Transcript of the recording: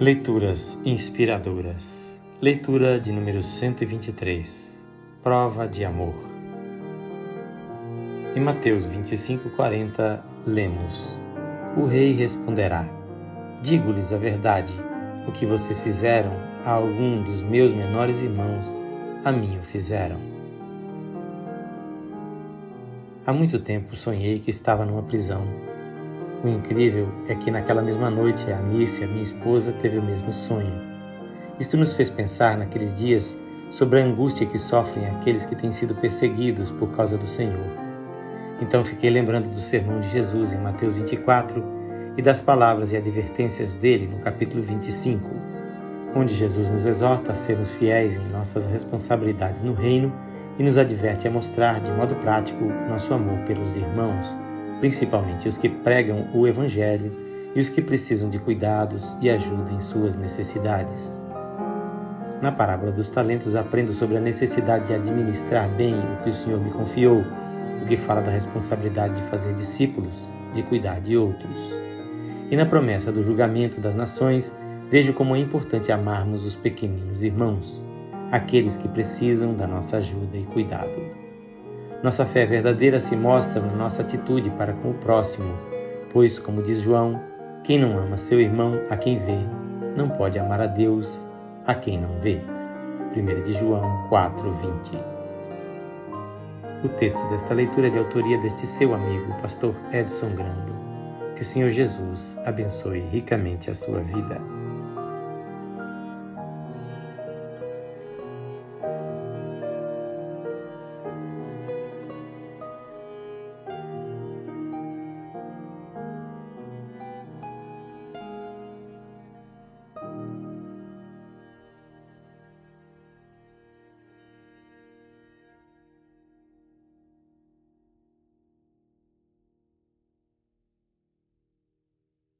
Leituras inspiradoras. Leitura de número 123. Prova de amor. Em Mateus 25:40 lemos: O rei responderá: Digo-lhes a verdade, o que vocês fizeram a algum dos meus menores irmãos, a mim o fizeram. Há muito tempo sonhei que estava numa prisão o incrível é que naquela mesma noite a Anice, minha esposa, teve o mesmo sonho. Isto nos fez pensar naqueles dias sobre a angústia que sofrem aqueles que têm sido perseguidos por causa do Senhor. Então fiquei lembrando do sermão de Jesus em Mateus 24 e das palavras e advertências dele no capítulo 25, onde Jesus nos exorta a sermos fiéis em nossas responsabilidades no reino e nos adverte a mostrar de modo prático nosso amor pelos irmãos principalmente os que pregam o Evangelho e os que precisam de cuidados e ajuda em suas necessidades. Na parábola dos talentos, aprendo sobre a necessidade de administrar bem o que o Senhor me confiou, o que fala da responsabilidade de fazer discípulos, de cuidar de outros. E na promessa do julgamento das nações, vejo como é importante amarmos os pequeninos irmãos, aqueles que precisam da nossa ajuda e cuidado. Nossa fé verdadeira se mostra na nossa atitude para com o próximo, pois, como diz João, quem não ama seu irmão a quem vê, não pode amar a Deus a quem não vê. 1 de João 4:20. O texto desta leitura é de autoria deste seu amigo, pastor Edson Grando. Que o Senhor Jesus abençoe ricamente a sua vida.